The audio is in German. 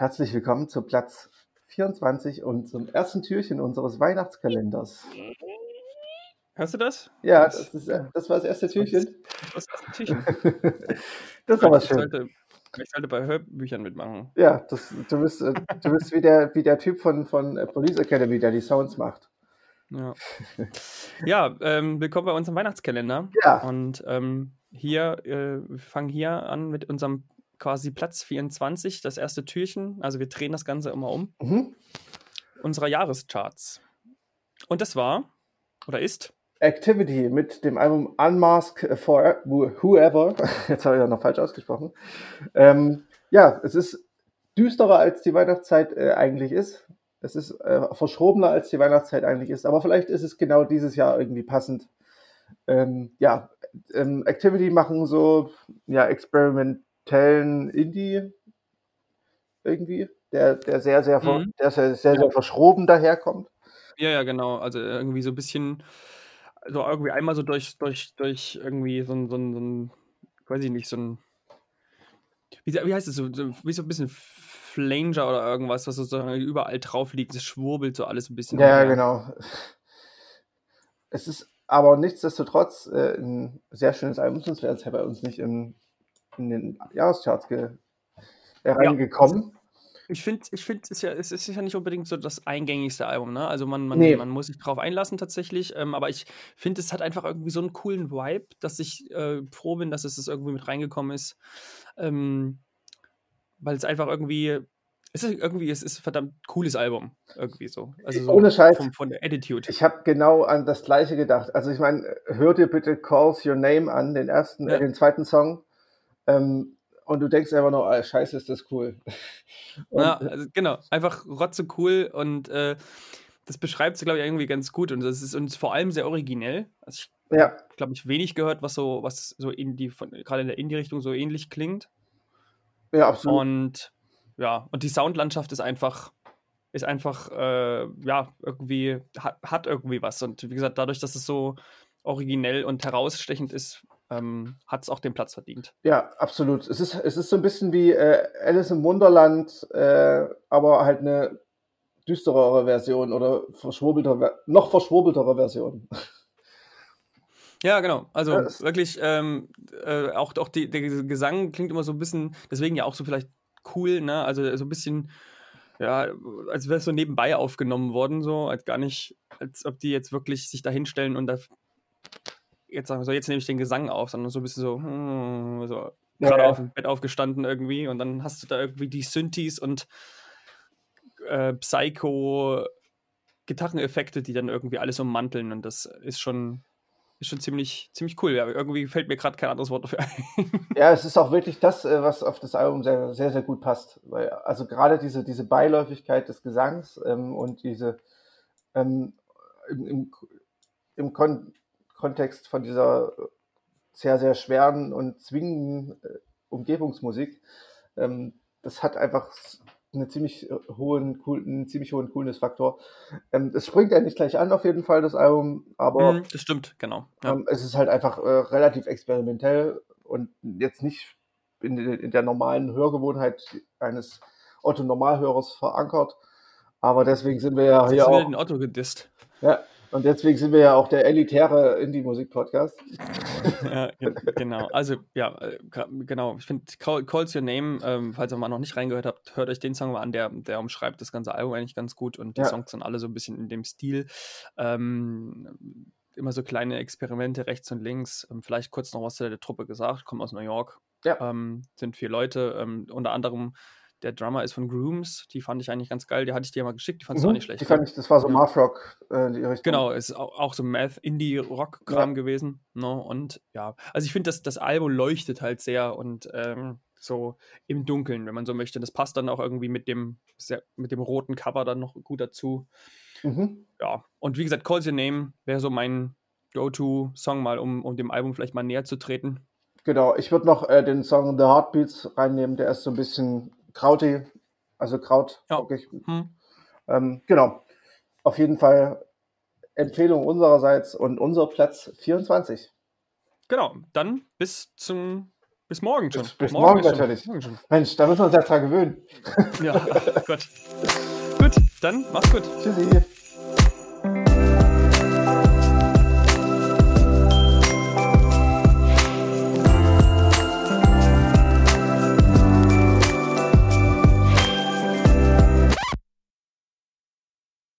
Herzlich willkommen zu Platz 24 und zum ersten Türchen unseres Weihnachtskalenders. Hörst du das? Ja, das, ist, äh, das war das erste Türchen. Das erste Türchen. das aber Ich schön. sollte, ich sollte bei Hörbüchern mitmachen. Ja, das, du bist, äh, du bist wie, der, wie der Typ von, von äh, Police Academy, der die Sounds macht. Ja, ja ähm, willkommen bei unserem Weihnachtskalender. Ja, Und ähm, hier, äh, wir fangen hier an mit unserem quasi Platz 24, das erste Türchen. Also wir drehen das Ganze immer um. mhm. Unserer Jahrescharts. Und das war, oder ist, Activity mit dem Album Unmask for Whoever. Jetzt habe ich ja noch falsch ausgesprochen. Ähm, ja, es ist düsterer als die Weihnachtszeit äh, eigentlich ist. Es ist äh, verschrobener als die Weihnachtszeit eigentlich ist. Aber vielleicht ist es genau dieses Jahr irgendwie passend. Ähm, ja, ähm, Activity machen so ja experimentellen Indie irgendwie, der der sehr sehr Mhm. der sehr sehr, Ja. sehr verschroben daherkommt. ja, ja, genau, also irgendwie so ein bisschen, so irgendwie einmal so durch, durch, durch irgendwie so ein, so ein, so ein weiß ich nicht, so ein, wie, wie heißt es so, so wie so ein bisschen Flanger oder irgendwas, was sozusagen überall drauf liegt, es schwurbelt so alles ein bisschen Ja, ja, umher. genau. Es ist aber nichtsdestotrotz äh, ein sehr schönes Album, sonst wäre es ja bei uns nicht in, in den Jahrescharts ge Ja, reingekommen. ich finde, ich find, es, ist ja, es ist ja nicht unbedingt so das eingängigste Album, ne? Also man, man, Nee, man muss sich drauf einlassen tatsächlich, ähm, aber ich finde, es hat einfach irgendwie so einen coolen Vibe, dass ich äh, froh bin, dass es das irgendwie mit reingekommen ist. Ähm, weil es einfach irgendwie, es ist irgendwie, es ist ein verdammt cooles Album, irgendwie so. Also so ohne Scheiß, vom, von der Attitude. ich habe genau an das Gleiche gedacht. Also ich meine, hör dir bitte Calls Your Name an, den ersten, äh, Ja, den zweiten Song, ähm, und du denkst einfach nur, ah, scheiße, ist das cool. Und ja, also genau, einfach rotze cool und äh, das beschreibt es, glaube ich, irgendwie ganz gut und das ist uns vor allem sehr originell. Also ich ja, glaube ich, wenig gehört, was so, was so in die, gerade in der Indie-Richtung so ähnlich klingt. ja, absolut. Und ja, und die Soundlandschaft ist einfach, ist einfach, äh, ja, irgendwie, hat, hat irgendwie was. Und wie gesagt, dadurch, dass es so originell und herausstechend ist, ähm, hat es auch den Platz verdient. Ja, absolut. Es ist, es ist so ein bisschen wie äh, Alice im Wunderland, äh, aber halt eine düsterere Version oder verschwurbelter, Ver- noch verschwurbeltere Version. Ja, genau. Ja, Also es, wirklich, ähm, äh, auch, auch die, der Gesang klingt immer so ein bisschen, deswegen ja auch so vielleicht cool, ne? Also so ein bisschen, ja, als wäre es so nebenbei aufgenommen worden, so, als gar nicht, als ob die jetzt wirklich sich da hinstellen und da jetzt sagen, so, jetzt nehme ich den Gesang auf, sondern so ein bisschen so, hm, so ja, gerade auf ja. dem Bett aufgestanden irgendwie und dann hast du da irgendwie die Synthes und äh, Psycho Gitarreneffekte, die dann irgendwie alles ummanteln und das ist schon, ist schon ziemlich, ziemlich cool. Ja, irgendwie fällt mir gerade kein anderes Wort dafür ein. Ja, es ist auch wirklich das, äh, was auf das Album sehr, sehr, sehr gut passt. Weil, also gerade diese, diese Beiläufigkeit des Gesangs ähm, und diese ähm, im, im, im Kon Kontext von dieser sehr, sehr schweren und zwingenden äh, Umgebungsmusik, ähm, das hat einfach eine ziemlich äh, hohen, cool, einen ziemlich hohen Coolness-Faktor. Ähm, es springt ja nicht gleich an, auf jeden Fall, das Album, aber Mhm, das stimmt, genau. Ja. ähm, es ist halt einfach äh, relativ experimentell und jetzt nicht in, der normalen Hörgewohnheit eines Otto-Normalhörers verankert. Aber deswegen sind wir ja hier auch, den Otto gedisst. ja, und deswegen sind wir ja auch der elitäre Indie-Musik-Podcast. Ja, ge- genau. Also, ja, äh, genau. Ich finde, Call, Calls Your Name, ähm, falls ihr mal noch nicht reingehört habt, hört euch den Song mal an, der, der umschreibt das ganze Album eigentlich ganz gut und die Ja, Songs sind alle so ein bisschen in dem Stil. Ähm, immer so kleine Experimente rechts und links. Ähm, vielleicht kurz noch was zu der Truppe gesagt, kommt aus New York. ja, Ähm, sind vier Leute, ähm, unter anderem der Drummer ist von Grooms, die fand ich eigentlich ganz geil, die hatte ich dir mal geschickt, die fandst du auch mhm. nicht Die schlecht, fand gell? ich, das war so Ja. Math Rock, äh, die Richtung. Genau, ist auch, auch so Ja, Math-Indie-Rock-Kram gewesen. Ne? Und ja, also ich finde, das, das Album leuchtet halt sehr und ähm, so im Dunkeln, wenn man so möchte. Das passt dann auch irgendwie mit dem, sehr, mit dem roten Cover dann noch gut dazu. mhm. Ja, und wie gesagt, Calls Your Name wäre so mein Go-To-Song mal, um, um dem Album vielleicht mal näher zu treten. Genau. Ich würde noch äh, den Song The Heartbeats reinnehmen, der ist so ein bisschen krautig, also Kraut, Ja, wirklich. hm. Ähm, genau. Auf jeden Fall Empfehlung unsererseits und unser Platz 24. genau. Dann bis zum Bis morgen schon. Bis, bis morgen, morgen natürlich. Morgen Mensch, da müssen wir uns ja dran gewöhnen. Ja, Gott. Gut, dann mach's gut. Tschüssi.